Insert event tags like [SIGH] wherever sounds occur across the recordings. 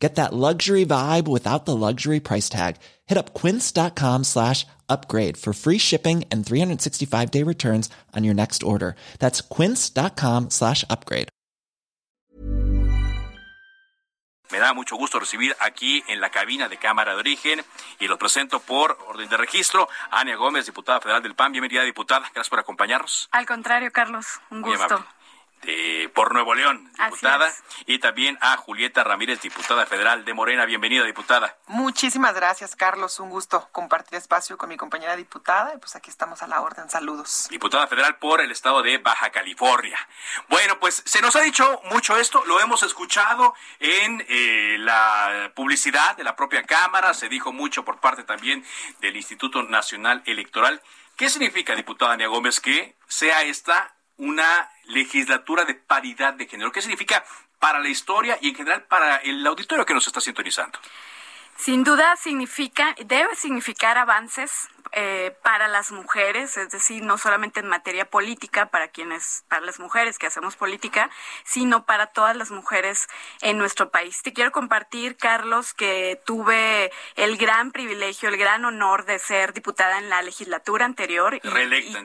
Get that luxury vibe without the luxury price tag. Hit up quince.com slash upgrade for free shipping and 365 day returns on your next order. That's quince.com slash upgrade. Me da mucho gusto recibir aquí en la cabina de Cámara de Origen y los presento por orden de registro. Ania Gómez, diputada federal del PAN. Bienvenida, diputada. Gracias por acompañarnos. Al contrario, Carlos, un gusto de, por Nuevo León, diputada, y también a Julieta Ramírez, diputada federal de Morena. Bienvenida, diputada. Muchísimas gracias, Carlos. Un gusto compartir espacio con mi compañera diputada. Y pues aquí estamos a la orden. Saludos. Diputada federal por el estado de Baja California. Bueno, pues se nos ha dicho mucho esto, lo hemos escuchado en eh, la publicidad de la propia Cámara, se dijo mucho por parte también del Instituto Nacional Electoral. ¿Qué significa, diputada Ania Gómez, que sea esta una legislatura de paridad de género. ¿Qué significa para la historia y en general para el auditorio que nos está sintonizando? Sin duda significa, debe significar avances eh, para las mujeres, es decir, no solamente en materia política para quienes, para las mujeres que hacemos política, sino para todas las mujeres en nuestro país. Te quiero compartir, Carlos, que tuve el gran privilegio, el gran honor de ser diputada en la legislatura anterior y,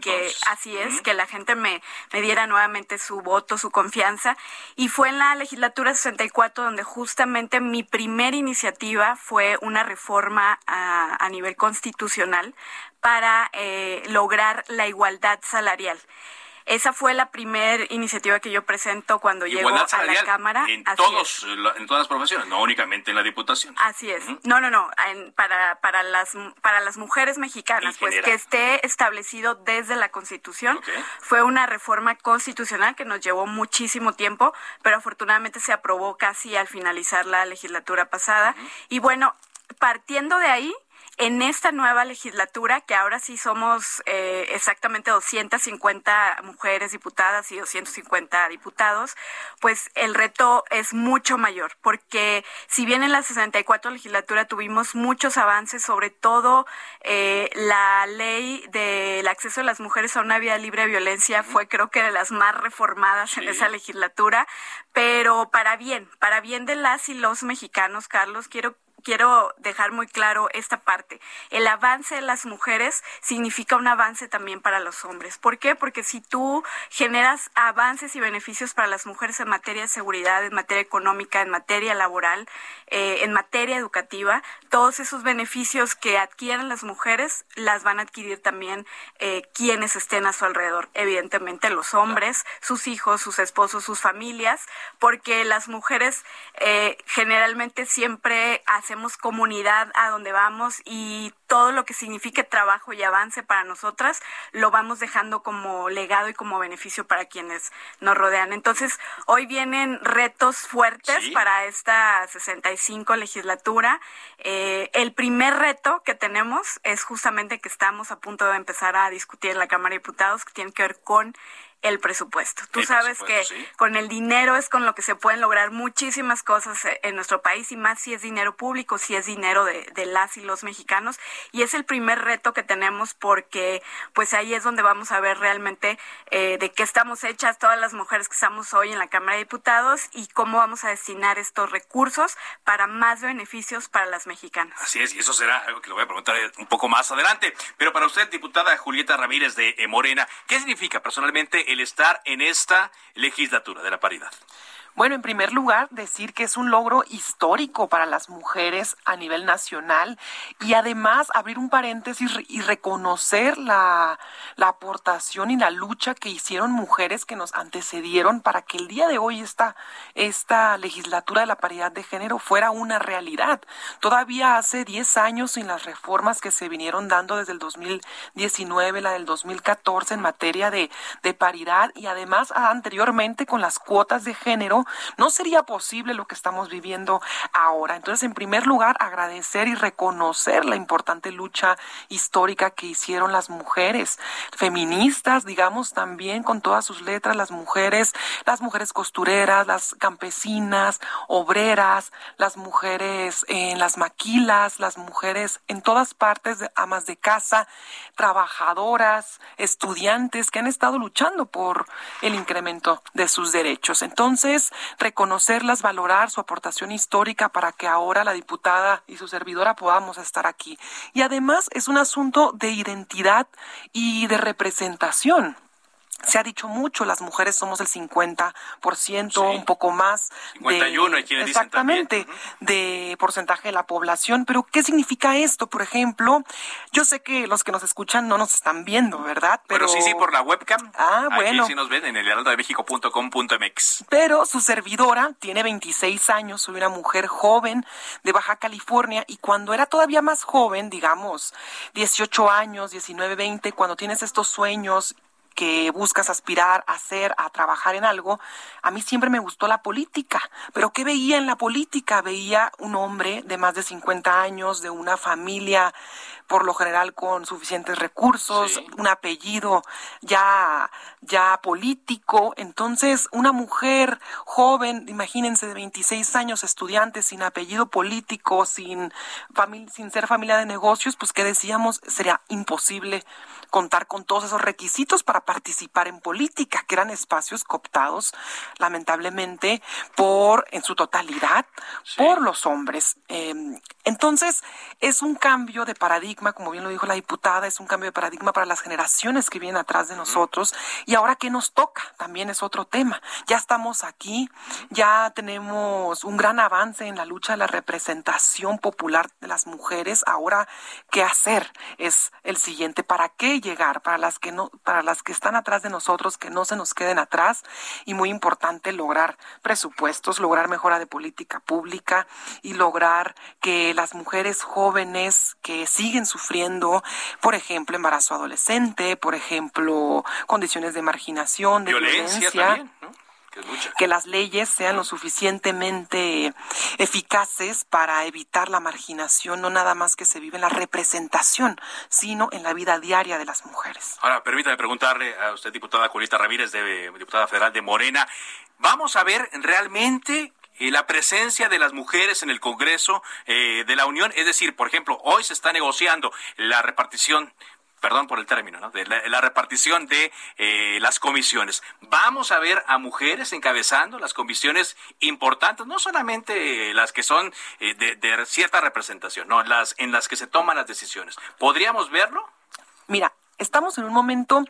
que así es, que la gente me, me diera nuevamente su voto, su confianza. Y fue en la legislatura 64 donde justamente mi primera iniciativa fue una reforma a, a nivel constitucional para eh, lograr la igualdad salarial. Esa fue la primera iniciativa que yo presento cuando llego a la Cámara. En, todos, en todas las profesiones, no únicamente en la Diputación. Así es. No, no, no. para, para, las, para las mujeres mexicanas, pues que esté establecido desde la Constitución. Fue una reforma constitucional que nos llevó muchísimo tiempo, pero afortunadamente se aprobó casi al finalizar la legislatura pasada. Y bueno, partiendo de ahí, en esta nueva legislatura, que ahora sí somos eh, exactamente 250 mujeres diputadas y 250 diputados, pues el reto es mucho mayor, porque si bien en la 64 legislatura tuvimos muchos avances, sobre todo eh, la ley del acceso de las mujeres a una vida libre de violencia fue creo que de las más reformadas en esa legislatura, pero para bien, para bien de las y los mexicanos, Carlos, quiero quiero dejar muy claro esta parte. El avance de las mujeres significa un avance también para los hombres. ¿Por qué? Porque si tú generas avances y beneficios para las mujeres en materia de seguridad, en materia económica, en materia laboral, eh, en materia educativa, todos esos beneficios que adquieren las mujeres las van a adquirir también eh, quienes estén a su alrededor. Evidentemente los hombres, sus hijos, sus esposos, sus familias, porque las mujeres eh, generalmente siempre hacen comunidad a donde vamos y todo lo que signifique trabajo y avance para nosotras lo vamos dejando como legado y como beneficio para quienes nos rodean. Entonces, hoy vienen retos fuertes para esta 65 legislatura. Eh, el primer reto que tenemos es justamente que estamos a punto de empezar a discutir en la Cámara de Diputados, que tiene que ver con el presupuesto. Tú sabes que con el dinero es con lo que se pueden lograr muchísimas cosas eh, en nuestro país y más si es dinero público, si es dinero de, las y los mexicanos. Y es el primer reto que tenemos porque pues ahí es donde vamos a ver realmente eh, de qué estamos hechas todas las mujeres que estamos hoy en la Cámara de Diputados y cómo vamos a destinar estos recursos para más beneficios para las mexicanas. Así es, y eso será algo que le voy a preguntar un poco más adelante. Pero para usted, diputada Julieta Ramírez de eh, Morena, ¿qué significa personalmente el estar en esta legislatura de la paridad? Bueno, en primer lugar, decir que es un logro histórico para las mujeres a nivel nacional y además abrir un paréntesis y reconocer la, la aportación y la lucha que hicieron mujeres que nos antecedieron para que el día de hoy esta, esta legislatura de la paridad de género fuera una realidad. Todavía hace 10 años sin las reformas que se vinieron dando desde el 2019, la del 2014 en materia de, de paridad y además anteriormente con las cuotas de género, no sería posible lo que estamos viviendo ahora. Entonces, en primer lugar, agradecer y reconocer la importante lucha histórica que hicieron las mujeres feministas, digamos, también con todas sus letras, las mujeres, las mujeres costureras, las campesinas, obreras, las mujeres en las maquilas, las mujeres en todas partes, amas de casa, trabajadoras, estudiantes que han estado luchando por el incremento de sus derechos. Entonces, reconocerlas, valorar su aportación histórica para que ahora la diputada y su servidora podamos estar aquí. Y además es un asunto de identidad y de representación. Se ha dicho mucho, las mujeres somos el 50%, un poco más. 51, de, Exactamente, de porcentaje de la población. Pero, ¿qué significa esto? Por ejemplo, yo sé que los que nos escuchan no nos están viendo, ¿verdad? Pero, sí, sí, por la webcam. Ah, bueno. Aquí sí nos ven en el heraldodemexico.com.mx. Pero su servidora tiene 26 años, soy una mujer joven de Baja California y cuando era todavía más joven, digamos, 18 años, 19, 20, cuando tienes estos sueños que buscas aspirar a hacer, a trabajar en algo, a mí siempre me gustó la política. Pero ¿qué veía en la política? Veía un hombre de más de 50 años, de una familia por lo general con suficientes recursos, un apellido ya, ya político. Entonces, una mujer joven, imagínense, de 26 años, estudiante, sin apellido político, sin, sin ser familia de negocios, pues que decíamos, sería imposible contar con todos esos requisitos para participar en política, que eran espacios cooptados, lamentablemente, por, en su totalidad, por los hombres. Em, entonces, es un cambio de paradigma, como bien lo dijo la diputada, es un cambio de paradigma para las generaciones que vienen atrás de nosotros. Y ahora, ¿qué nos toca? También es otro tema. Ya estamos aquí, ya tenemos un gran avance en la lucha de la representación popular de las mujeres. Ahora, ¿qué hacer? Es el siguiente. ¿Para qué llegar? Para las que no, para las que están atrás de nosotros, que no se nos queden atrás. Y muy importante, lograr presupuestos, lograr mejora de política pública y lograr que las mujeres jóvenes que siguen sufriendo, por ejemplo, embarazo adolescente, por ejemplo, condiciones de marginación, de violencia, que las leyes sean lo suficientemente eficaces para evitar la marginación, no nada más que se vive en la representación, sino en la vida diaria de las mujeres. Ahora, permítame preguntarle a usted, diputada Julita Ramírez, de, diputada federal de Morena, ¿vamos a ver realmente y la presencia de las mujeres en el Congreso eh, de la Unión. Es decir, por ejemplo, hoy se está negociando la repartición perdón por el término, ¿no? de la, repartición de eh, las comisiones. Vamos a ver a mujeres encabezando las comisiones importantes, no solamente las que son eh, de, de, cierta representación, no, las en las que se toman las decisiones. ¿Podríamos verlo? Mira, estamos en un momento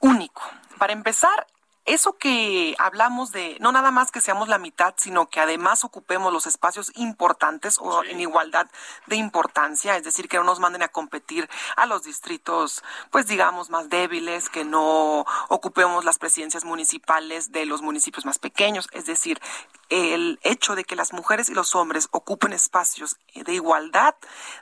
único. Para empezar, eso que hablamos de no nada más que seamos la mitad, sino que además ocupemos los espacios importantes o en igualdad de importancia, es decir, que no nos manden a competir a los distritos, pues digamos, más débiles, que no ocupemos las presidencias municipales de los municipios más pequeños, es decir, el hecho de que las mujeres y los hombres ocupen espacios de igualdad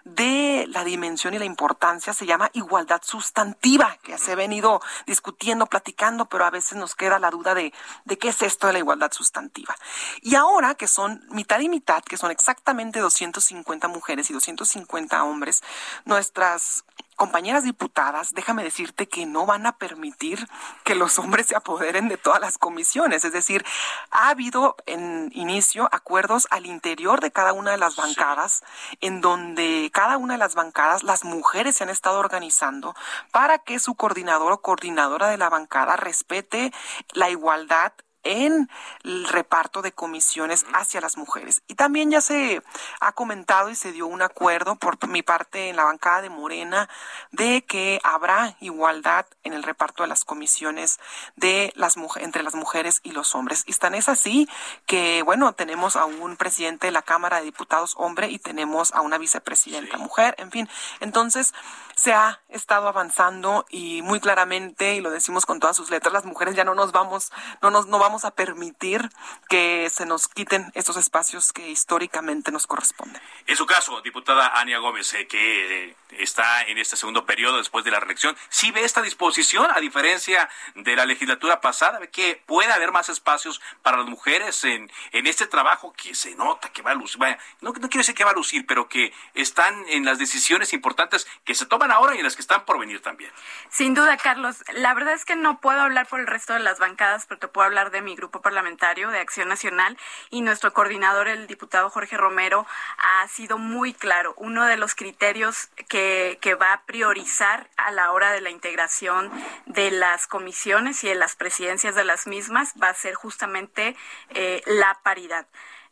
de la dimensión y la importancia se llama igualdad sustantiva, que se ha venido discutiendo, platicando, pero a veces nos queda la duda de, de qué es esto de la igualdad sustantiva. Y ahora que son mitad y mitad, que son exactamente 250 mujeres y 250 hombres, nuestras compañeras diputadas, déjame decirte que no van a permitir que los hombres se apoderen de todas las comisiones. Es decir, ha habido en inicio acuerdos al interior de cada una de las bancadas, en donde cada una de las bancadas, las mujeres se han estado organizando para que su coordinador o coordinadora de la bancada respete la igualdad en el reparto de comisiones hacia las mujeres. Y también ya se ha comentado y se dio un acuerdo por mi parte en la bancada de Morena de que habrá igualdad en el reparto de las comisiones de las entre las mujeres y los hombres. Y tan es así que, bueno, tenemos a un presidente de la Cámara de Diputados hombre y tenemos a una vicepresidenta mujer, en fin. Entonces, se ha estado avanzando y muy claramente, y lo decimos con todas sus letras, las mujeres ya no nos vamos, no nos, no vamos vamos a permitir que se nos quiten estos espacios que históricamente nos corresponden. En su caso, diputada Ania Gómez, eh, que eh, está en este segundo periodo después de la reelección, ¿sí ve esta disposición, a diferencia de la legislatura pasada, que puede haber más espacios para las mujeres en, en este trabajo que se nota que va a lucir, no, no quiero decir que va a lucir, pero que están en las decisiones importantes que se toman ahora y en las que están por venir también? Sin duda, Carlos. La verdad es que no puedo hablar por el resto de las bancadas, pero te puedo hablar de mi grupo parlamentario de Acción Nacional y nuestro coordinador, el diputado Jorge Romero, ha sido muy claro. Uno de los criterios que, que va a priorizar a la hora de la integración de las comisiones y de las presidencias de las mismas va a ser justamente eh, la paridad.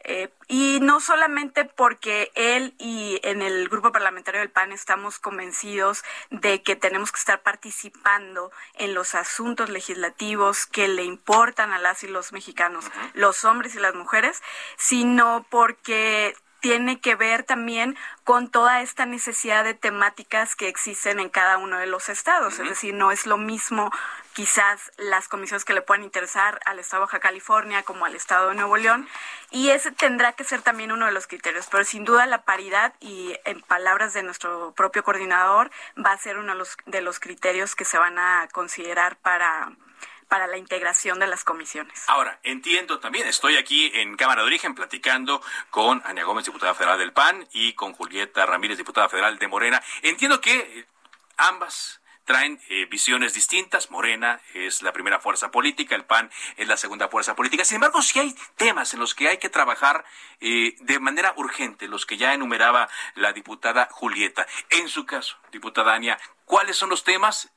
Eh, y no solamente porque él y en el grupo parlamentario del PAN estamos convencidos de que tenemos que estar participando en los asuntos legislativos que le importan a las y los mexicanos, los hombres y las mujeres, sino porque tiene que ver también con toda esta necesidad de temáticas que existen en cada uno de los estados. Es decir, no es lo mismo quizás las comisiones que le puedan interesar al estado de Baja California como al estado de Nuevo León. Y ese tendrá que ser también uno de los criterios. Pero sin duda la paridad, y en palabras de nuestro propio coordinador, va a ser uno de los, de los criterios que se van a considerar para para la integración de las comisiones. Ahora, entiendo también, estoy aquí en Cámara de Origen platicando con Ania Gómez, diputada federal del PAN, y con Julieta Ramírez, diputada federal de Morena. Entiendo que ambas traen eh, visiones distintas. Morena es la primera fuerza política, el PAN es la segunda fuerza política. Sin embargo, sí hay temas en los que hay que trabajar eh, de manera urgente, los que ya enumeraba la diputada Julieta. En su caso, diputada Ania, ¿cuáles son los temas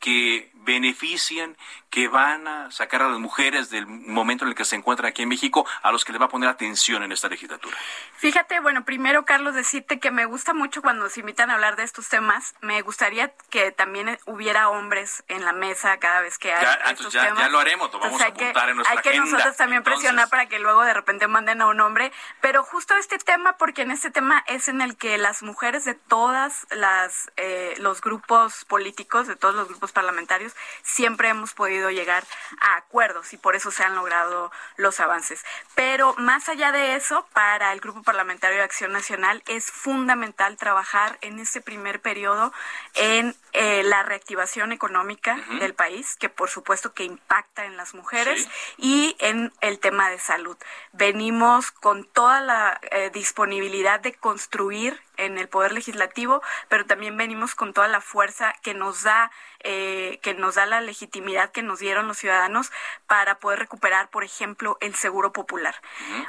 que benefician, que van a sacar a las mujeres del momento en el que se encuentran aquí en México, a los que le va a poner atención en esta legislatura? Fíjate, bueno, primero, Carlos, decirte que me gusta mucho cuando se invitan a hablar de estos temas. Me gustaría que también hubiera hombres en la mesa cada vez que hay ya, estos ya, temas. Ya lo haremos, lo vamos a apuntar en nuestra Hay que nosotros también presionar para que luego de repente manden a un hombre. Pero justo este tema, porque en este tema es en el que las mujeres de todas las eh, los grupos políticos, de todos los grupos parlamentarios, siempre hemos podido llegar a acuerdos y por eso se han logrado los avances. Pero más allá de eso, para el Grupo Parlamentario de Acción Nacional es fundamental trabajar en este primer periodo en eh, la reactivación económica del país, que por supuesto que impacta en las mujeres, y en el tema de salud. Venimos con toda la eh, disponibilidad de construir en el poder legislativo, pero también venimos con toda la fuerza que nos da eh, que nos da la legitimidad que nos dieron los ciudadanos para poder recuperar, por ejemplo, el seguro popular.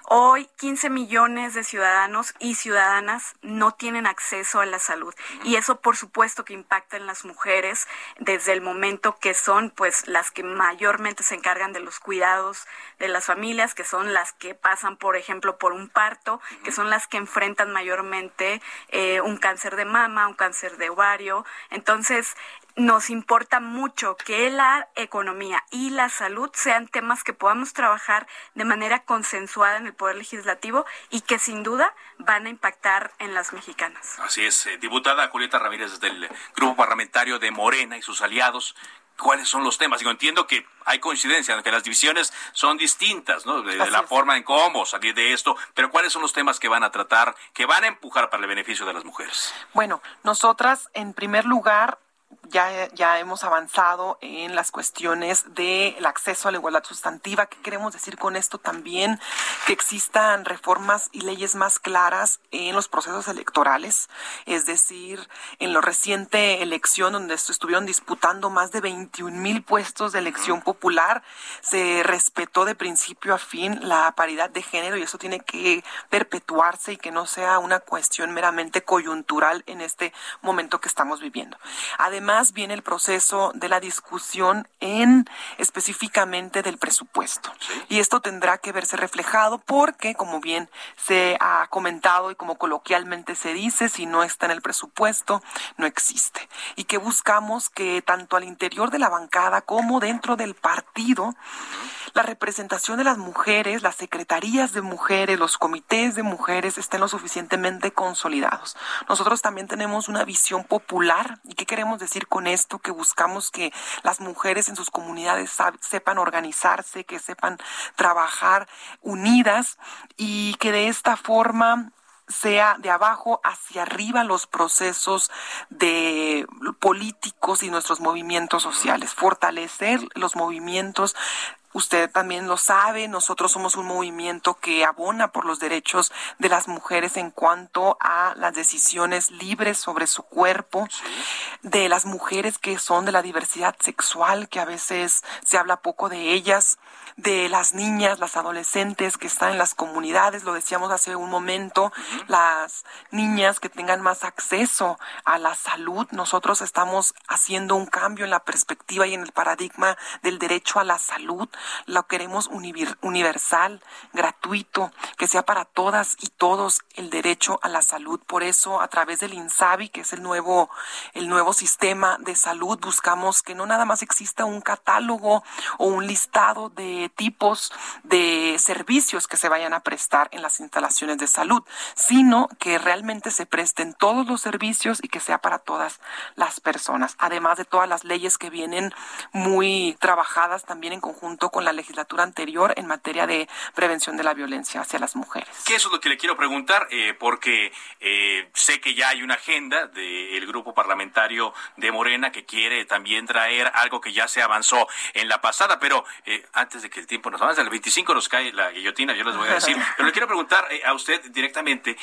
Hoy 15 millones de ciudadanos y ciudadanas no tienen acceso a la salud. Y eso, por supuesto, que impacta en las mujeres desde el momento que son, pues, las que mayormente se encargan de los cuidados de las familias, que son las que pasan, por ejemplo, por un parto, que son las que enfrentan mayormente eh, un cáncer de mama, un cáncer de ovario. Entonces, nos importa mucho que la economía y la salud sean temas que podamos trabajar de manera consensuada en el Poder Legislativo y que sin duda van a impactar en las mexicanas. Así es, eh, diputada Julieta Ramírez del Grupo Parlamentario de Morena y sus aliados. ¿Cuáles son los temas? Digo, entiendo que hay coincidencia, en que las divisiones son distintas, ¿no? De, la forma en cómo salir de esto, pero ¿cuáles son los temas que van a tratar, que van a empujar para el beneficio de las mujeres? Bueno, nosotras, en primer lugar, ya, ya hemos avanzado en las cuestiones del acceso a la igualdad sustantiva. ¿Qué queremos decir con esto también? Que existan reformas y leyes más claras en los procesos electorales, es decir, en la reciente elección donde estuvieron disputando más de 21 mil puestos de elección popular, se respetó de principio a fin la paridad de género y eso tiene que perpetuarse y que no sea una cuestión meramente coyuntural en este momento que estamos viviendo. Además, viene el proceso de la discusión en específicamente del presupuesto. Y esto tendrá que verse reflejado porque, como bien se ha comentado y como coloquialmente se dice, si no está en el presupuesto, no existe. Y que buscamos que tanto al interior de la bancada como dentro del partido la representación de las mujeres, las secretarías de mujeres, los comités de mujeres estén lo suficientemente consolidados. Nosotros también tenemos una visión popular. ¿Y qué queremos decir con esto? Que buscamos que las mujeres en sus comunidades sepan organizarse, que sepan trabajar unidas y que de esta forma sea de abajo hacia arriba los procesos de políticos y nuestros movimientos sociales, fortalecer los movimientos Usted también lo sabe, nosotros somos un movimiento que abona por los derechos de las mujeres en cuanto a las decisiones libres sobre su cuerpo, de las mujeres que son de la diversidad sexual, que a veces se habla poco de ellas, de las niñas, las adolescentes que están en las comunidades, lo decíamos hace un momento, las niñas que tengan más acceso a la salud. Nosotros estamos haciendo un cambio en la perspectiva y en el paradigma del derecho a la salud lo queremos universal, gratuito, que sea para todas y todos el derecho a la salud. Por eso, a través del INSABI, que es el nuevo, el nuevo sistema de salud, buscamos que no nada más exista un catálogo o un listado de tipos de servicios que se vayan a prestar en las instalaciones de salud, sino que realmente se presten todos los servicios y que sea para todas las personas, además de todas las leyes que vienen muy trabajadas también en conjunto con la legislatura anterior en materia de prevención de la violencia hacia las mujeres. ¿Qué eso es lo que le quiero preguntar? Eh, porque eh, sé que ya hay una agenda del grupo parlamentario de Morena que quiere también traer algo que ya se avanzó en la pasada, pero eh, antes de que el tiempo nos avance, el 25 nos cae la guillotina, yo les voy a decir, [LAUGHS] pero le quiero preguntar a usted directamente,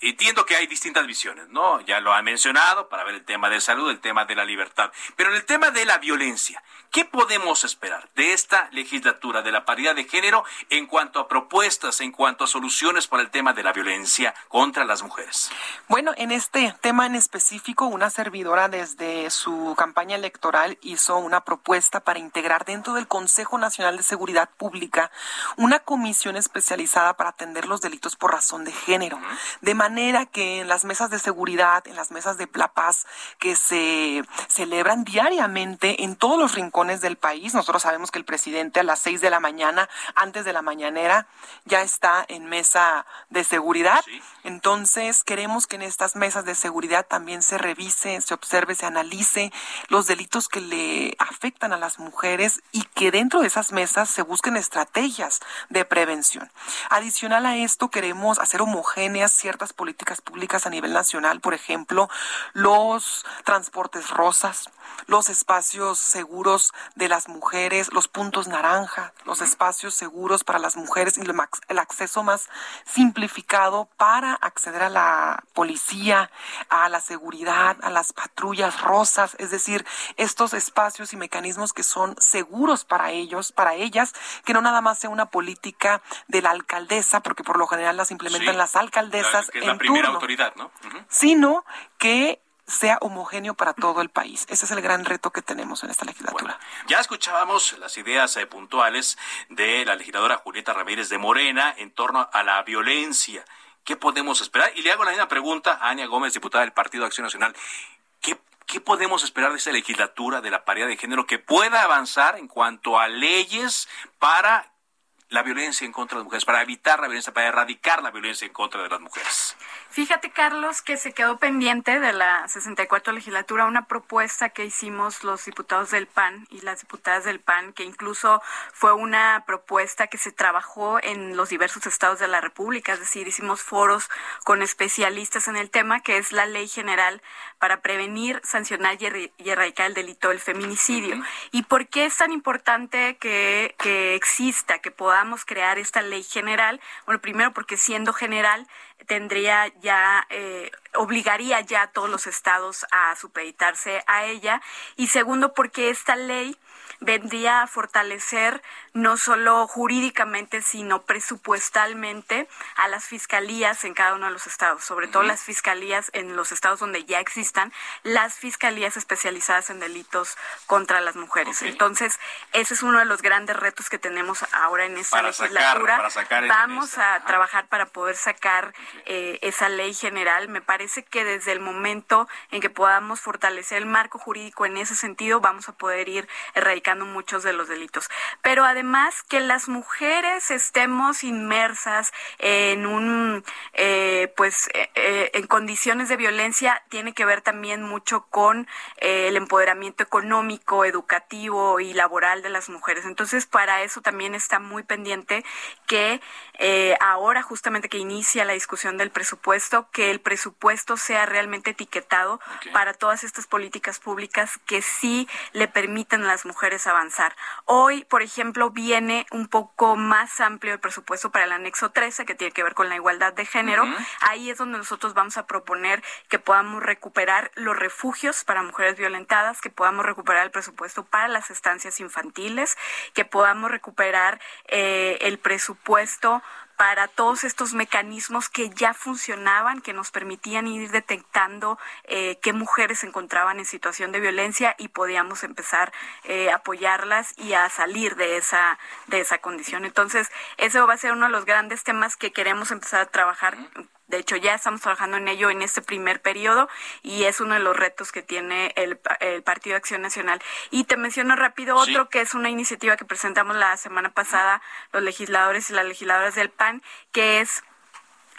entiendo que hay distintas visiones, ¿no? Ya lo ha mencionado para ver el tema de salud, el tema de la libertad, pero en el tema de la violencia, ¿qué podemos esperar de esta legislatura de la paridad de género en cuanto a propuestas, en cuanto a soluciones para el tema de la violencia contra las mujeres? Bueno, en este tema en específico, una servidora desde su campaña electoral hizo una propuesta para integrar dentro del Consejo Nacional de Seguridad Pública una comisión especializada para atender los delitos por razón de género, de manera que en las mesas de seguridad, en las mesas de la paz que se celebran diariamente en todos los rincones del país, nosotros sabemos que el presidente a las seis de la mañana, antes de la mañanera, ya está en mesa de seguridad. Entonces, queremos que en estas mesas de seguridad también se revise, se observe, se analice los delitos que le afectan a las mujeres y que dentro de esas mesas se busquen estrategias de prevención. Adicional a esto, queremos hacer homogéneas ciertas políticas públicas a nivel nacional, por ejemplo, los transportes rosas, los espacios seguros de las mujeres, los puntos naranja, los espacios seguros para las mujeres y el acceso más simplificado para acceder a la policía, a la seguridad, a las patrullas rosas, es decir, estos espacios y mecanismos que son seguros para ellos, para ellas, que no nada más sea una política de la alcaldesa, porque por lo general las implementan las alcaldesas la, en primera autoridad, ¿no? Sino que sea homogéneo para todo el país. Ese es el gran reto que tenemos en esta legislatura. ya escuchábamos las ideas eh, puntuales de la legisladora Julieta Ramírez de Morena en torno a la violencia. ¿Qué podemos esperar? Y le hago la misma pregunta a Ania Gómez, diputada del Partido Acción Nacional. ¿Qué, ¿Qué podemos esperar de esta legislatura de la paridad de género que pueda avanzar en cuanto a leyes para la violencia en contra de las mujeres, para evitar la violencia, para erradicar la violencia en contra de las mujeres? Fíjate, Carlos, que se quedó pendiente de la 64 legislatura una propuesta que hicimos los diputados del PAN y las diputadas del PAN, que incluso fue una propuesta que se trabajó en los diversos estados de la República, es decir, hicimos foros con especialistas en el tema, que es la Ley General para prevenir, sancionar y, erradicar el delito del feminicidio. ¿Y por qué es tan importante que, que exista, que podamos crear esta ley general? Bueno, primero porque siendo general, tendría ya, eh, obligaría ya a todos los estados a supeditarse a ella. Y segundo, porque esta ley vendría a fortalecer no solo jurídicamente, sino presupuestalmente a las fiscalías en cada uno de los estados, sobre todo las fiscalías en los estados donde ya existan, las fiscalías especializadas en delitos contra las mujeres. Entonces, ese es uno de los grandes retos que tenemos ahora en esta legislatura. Vamos a trabajar para poder sacar eh, esa ley general. Me parece que desde el momento en que podamos fortalecer el marco jurídico en ese sentido, vamos a poder ir erradicando muchos de los delitos. Pero además que las mujeres estemos inmersas en un, eh, pues, eh, eh, en condiciones de violencia tiene que ver también mucho con el empoderamiento económico, educativo y laboral de las mujeres. Entonces, para eso también está muy pendiente que ahora justamente que inicia la discusión del presupuesto, que el presupuesto sea realmente etiquetado para todas estas políticas públicas que sí le permitan a las mujeres avanzar. Hoy, por ejemplo, viene un poco más amplio el presupuesto para el anexo 13, que tiene que ver con la igualdad de género. Ahí es donde nosotros vamos a proponer que podamos recuperar los refugios para mujeres violentadas, que podamos recuperar el presupuesto para las estancias infantiles, que podamos recuperar eh, el presupuesto para todos estos mecanismos que ya funcionaban, que nos permitían ir detectando eh, qué mujeres se encontraban en situación de violencia y podíamos empezar eh, a apoyarlas y a salir de esa, de esa condición. Entonces, eso va a ser uno de los grandes temas que queremos empezar a trabajar de hecho, ya estamos trabajando en ello en este primer periodo y es uno de los retos que tiene el, Partido de Acción Nacional. Y te menciono rápido otro que es una iniciativa que presentamos la semana pasada los legisladores y las legisladoras del PAN, que es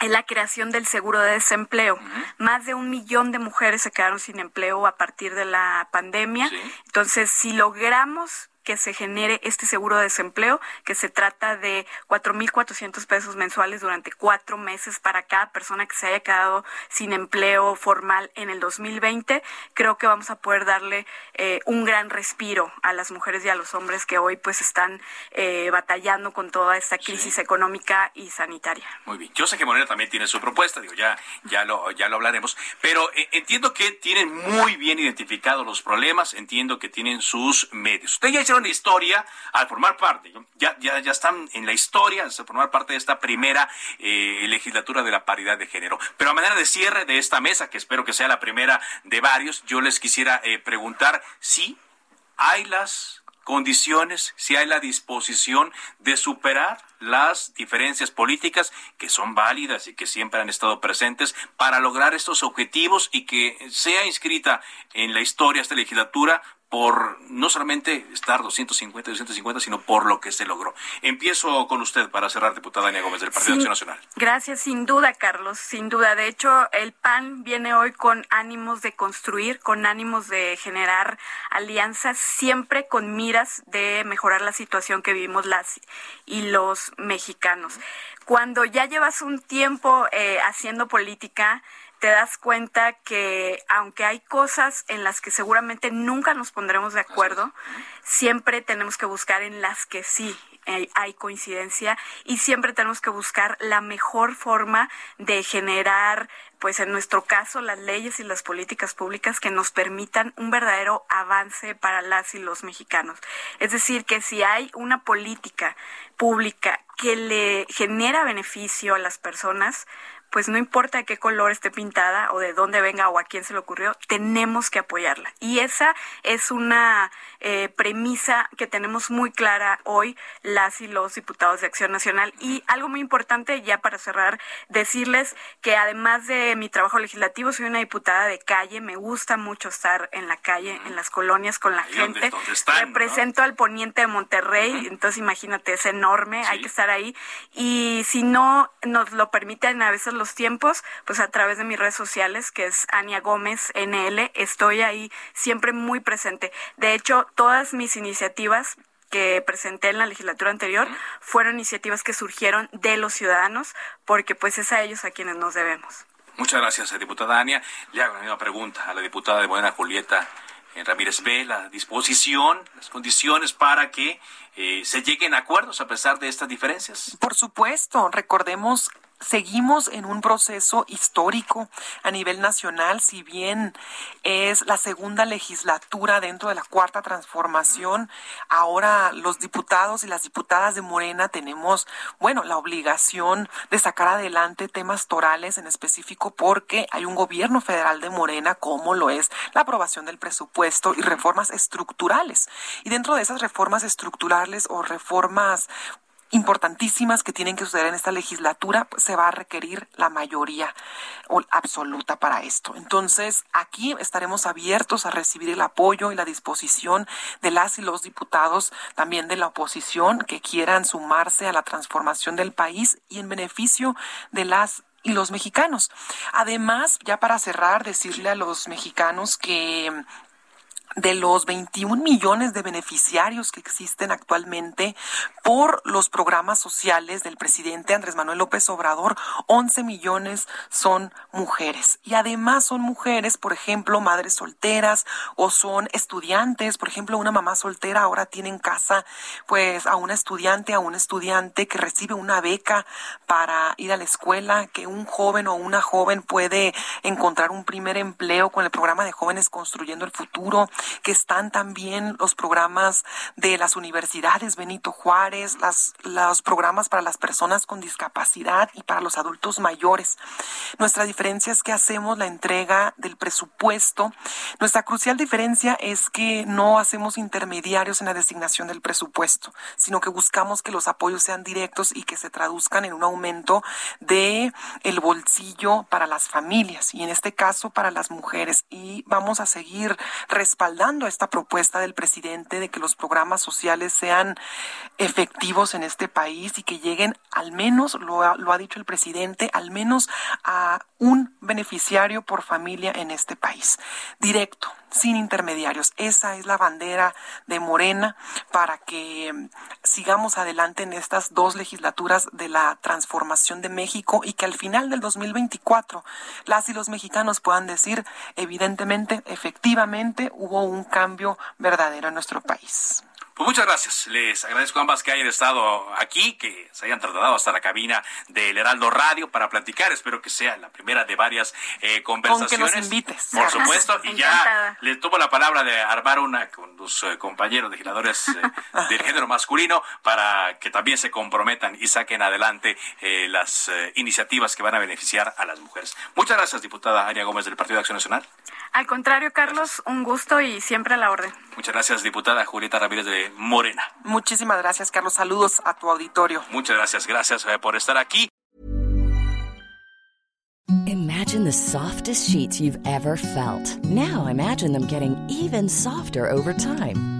la creación del seguro de desempleo. Más de un millón de mujeres se quedaron sin empleo a partir de la pandemia. Entonces, si logramos que se genere este seguro de desempleo, que se trata de 4.400 pesos mensuales durante cuatro meses para cada persona que se haya quedado sin empleo formal en el 2020. Creo que vamos a poder darle eh, un gran respiro a las mujeres y a los hombres que hoy pues están eh, batallando con toda esta crisis económica y sanitaria. Muy bien. Yo sé que Morena también tiene su propuesta, digo, ya, ya, lo, ya lo hablaremos, pero eh, entiendo que tienen muy bien identificados los problemas, entiendo que tienen sus medios. Usted ya hicieron historia al formar parte, ya, ya, ya están en la historia, al formar parte de esta primera eh, legislatura de la paridad de género. Pero a manera de cierre de esta mesa, que espero que sea la primera de varios, yo les quisiera eh, preguntar si hay las condiciones, si hay la disposición de superar las diferencias políticas que son válidas y que siempre han estado presentes para lograr estos objetivos y que sea inscrita en la historia esta legislatura por no solamente estar 250 y 250, sino por lo que se logró. Empiezo con usted para cerrar, diputada Dania Gómez del Partido Acción Nacional. Gracias, sin duda, Carlos, sin duda. De hecho, el PAN viene hoy con ánimos de construir, con ánimos de generar alianzas, siempre con miras de mejorar la situación que vivimos las y los mexicanos. Cuando ya llevas un tiempo eh, haciendo política, te das cuenta que aunque hay cosas en las que seguramente nunca nos pondremos de acuerdo, siempre tenemos que buscar en las que sí hay coincidencia y siempre tenemos que buscar la mejor forma de generar pues en nuestro caso las leyes y las políticas públicas que nos permitan un verdadero avance para las y los mexicanos. Es decir, que si hay una política pública que le genera beneficio a las personas, pues no importa de qué color esté pintada o de dónde venga o a quién se le ocurrió, tenemos que apoyarla. Y esa es una eh, premisa que tenemos muy clara hoy las y los diputados de Acción Nacional. Y algo muy importante, ya para cerrar, decirles que además de mi trabajo legislativo, soy una diputada de calle, me gusta mucho estar en la calle, en las colonias con la gente. Represento al poniente de Monterrey, entonces imagínate, es enorme, hay que estar ahí. Y si no nos lo permiten a veces los tiempos, pues a través de mis redes sociales, que es Ania Gómez NL, estoy ahí siempre muy presente. De hecho, todas mis iniciativas que presenté en la legislatura anterior fueron iniciativas que surgieron de los ciudadanos, porque pues es a ellos a quienes nos debemos. Muchas gracias, diputada Ania. Le hago la misma pregunta a la diputada de Buena Julieta eh, Ramírez B, la disposición, las condiciones para que eh, se lleguen a acuerdos a pesar de estas diferencias. Por supuesto, recordemos seguimos en un proceso histórico a nivel nacional, si bien es la segunda legislatura dentro de la cuarta transformación, ahora los diputados y las diputadas de Morena tenemos, bueno, la obligación de sacar adelante temas torales en específico porque hay un gobierno federal de Morena como lo es la aprobación del presupuesto y reformas estructurales. Y dentro de esas reformas estructurales o reformas importantísimas que tienen que suceder en esta legislatura, pues se va a requerir la mayoría absoluta para esto. Entonces, aquí estaremos abiertos a recibir el apoyo y la disposición de las y los diputados, también de la oposición, que quieran sumarse a la transformación del país y en beneficio de las y los mexicanos. Además, ya para cerrar, decirle a los mexicanos que de los 21 millones de beneficiarios que existen actualmente por los programas sociales del presidente Andrés Manuel López Obrador, 11 millones son mujeres. Y además son mujeres, por ejemplo, madres solteras o son estudiantes. Por ejemplo, una mamá soltera ahora tiene en casa pues a una estudiante, a un estudiante que recibe una beca para ir a la escuela, que un joven o una joven puede encontrar un primer empleo con el programa de jóvenes construyendo el futuro que están también los programas de las universidades Benito Juárez, las, los programas para las personas con discapacidad y para los adultos mayores. Nuestra diferencia es que hacemos la entrega del presupuesto. Nuestra crucial diferencia es que no hacemos intermediarios en la designación del presupuesto, sino que buscamos que los apoyos sean directos y que se traduzcan en un aumento de el bolsillo para las familias y en este caso para las mujeres y vamos a seguir respaldando respaldando esta propuesta del presidente de que los programas sociales sean efectivos en este país y que lleguen al menos, lo ha, lo ha dicho el presidente, al menos a un beneficiario por familia en este país. Directo, sin intermediarios. Esa es la bandera de Morena para que mm, sigamos adelante en estas dos legislaturas de la transformación de México y que al final del 2024 las y los mexicanos puedan decir, evidentemente, efectivamente, hubo un cambio verdadero en nuestro país. Pues muchas gracias. Les agradezco a ambas que hayan estado aquí, que se hayan trasladado hasta la cabina del Heraldo Radio para platicar. Espero que sea la primera de varias eh, conversaciones. Con que nos invites. Por supuesto. [LAUGHS] y ya le tomo la palabra de armar una con los eh, compañeros legisladores eh, [LAUGHS] del género masculino para que también se comprometan y saquen adelante las iniciativas que van a beneficiar a las mujeres. Muchas gracias, diputada Aria Gómez del Partido de Acción Nacional. Al contrario, Carlos, un gusto y siempre a la orden. Muchas gracias, diputada Julieta Ramírez de Morena. Muchísimas gracias, Carlos. Saludos a tu auditorio. Muchas gracias, gracias eh, por estar aquí. Imagine the softest sheets you've ever felt. Now imagine them getting even softer over time.